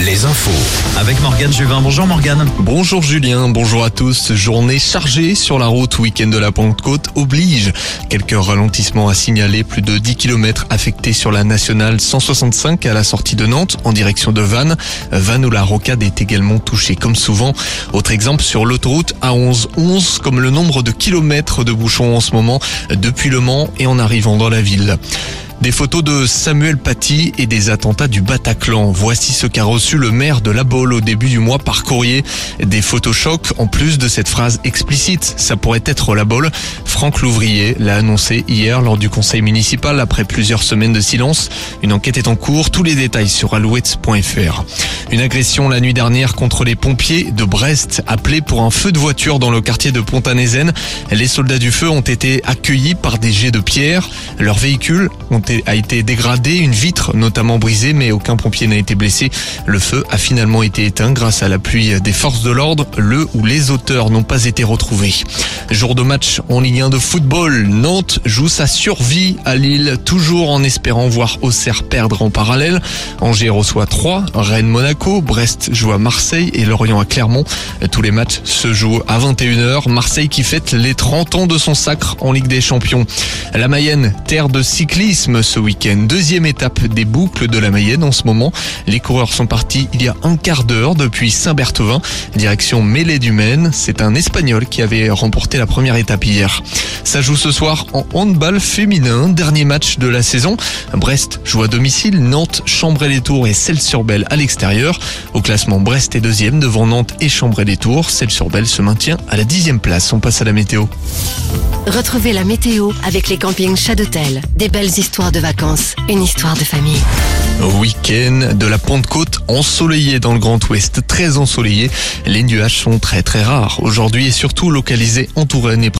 Les infos. Avec Morgane Juvin. Bonjour Morgane. Bonjour Julien, bonjour à tous. Journée chargée sur la route, week-end de la Pentecôte oblige. Quelques ralentissements à signaler, plus de 10 km affectés sur la nationale 165 à la sortie de Nantes en direction de Vannes. Vannes où la rocade est également touchée comme souvent. Autre exemple sur l'autoroute A11, 11 comme le nombre de kilomètres de bouchons en ce moment depuis Le Mans et en arrivant dans la ville. Des photos de Samuel Paty et des attentats du Bataclan. Voici ce qu'a reçu le maire de La Baule au début du mois par courrier. Des photos chocs en plus de cette phrase explicite. Ça pourrait être La Baule. Franck Louvrier l'a annoncé hier lors du conseil municipal après plusieurs semaines de silence. Une enquête est en cours. Tous les détails sur alouette.fr. Une agression la nuit dernière contre les pompiers de Brest appelés pour un feu de voiture dans le quartier de Pontanézen. Les soldats du feu ont été accueillis par des jets de pierre. Leurs véhicules ont a été dégradé, une vitre notamment brisée, mais aucun pompier n'a été blessé. Le feu a finalement été éteint grâce à l'appui des forces de l'ordre. Le ou les auteurs n'ont pas été retrouvés. Jour de match en Ligue 1 football, Nantes joue sa survie à Lille, toujours en espérant voir Auxerre perdre en parallèle. Angers reçoit 3, Rennes Monaco, Brest joue à Marseille et Lorient à Clermont. Tous les matchs se jouent à 21h. Marseille qui fête les 30 ans de son sacre en Ligue des Champions. La Mayenne, terre de cyclisme, ce week-end. Deuxième étape des boucles de la Mayenne en ce moment. Les coureurs sont partis il y a un quart d'heure depuis Saint-Berthevin, direction Mêlée du Maine. C'est un Espagnol qui avait remporté la première étape hier. Ça joue ce soir en handball féminin, dernier match de la saison. Brest joue à domicile, Nantes, Chambray-les-Tours et Celles-sur-Belle à l'extérieur. Au classement, Brest est deuxième devant Nantes et Chambray-les-Tours. Celles-sur-Belle se maintient à la dixième place. On passe à la météo. Retrouvez la météo avec les campings Chadotel. Des belles histoires de vacances, une histoire de famille. Week-end de la Pentecôte ensoleillé dans le Grand Ouest, très ensoleillé. Les nuages sont très très rares aujourd'hui et surtout localisés en Touraine et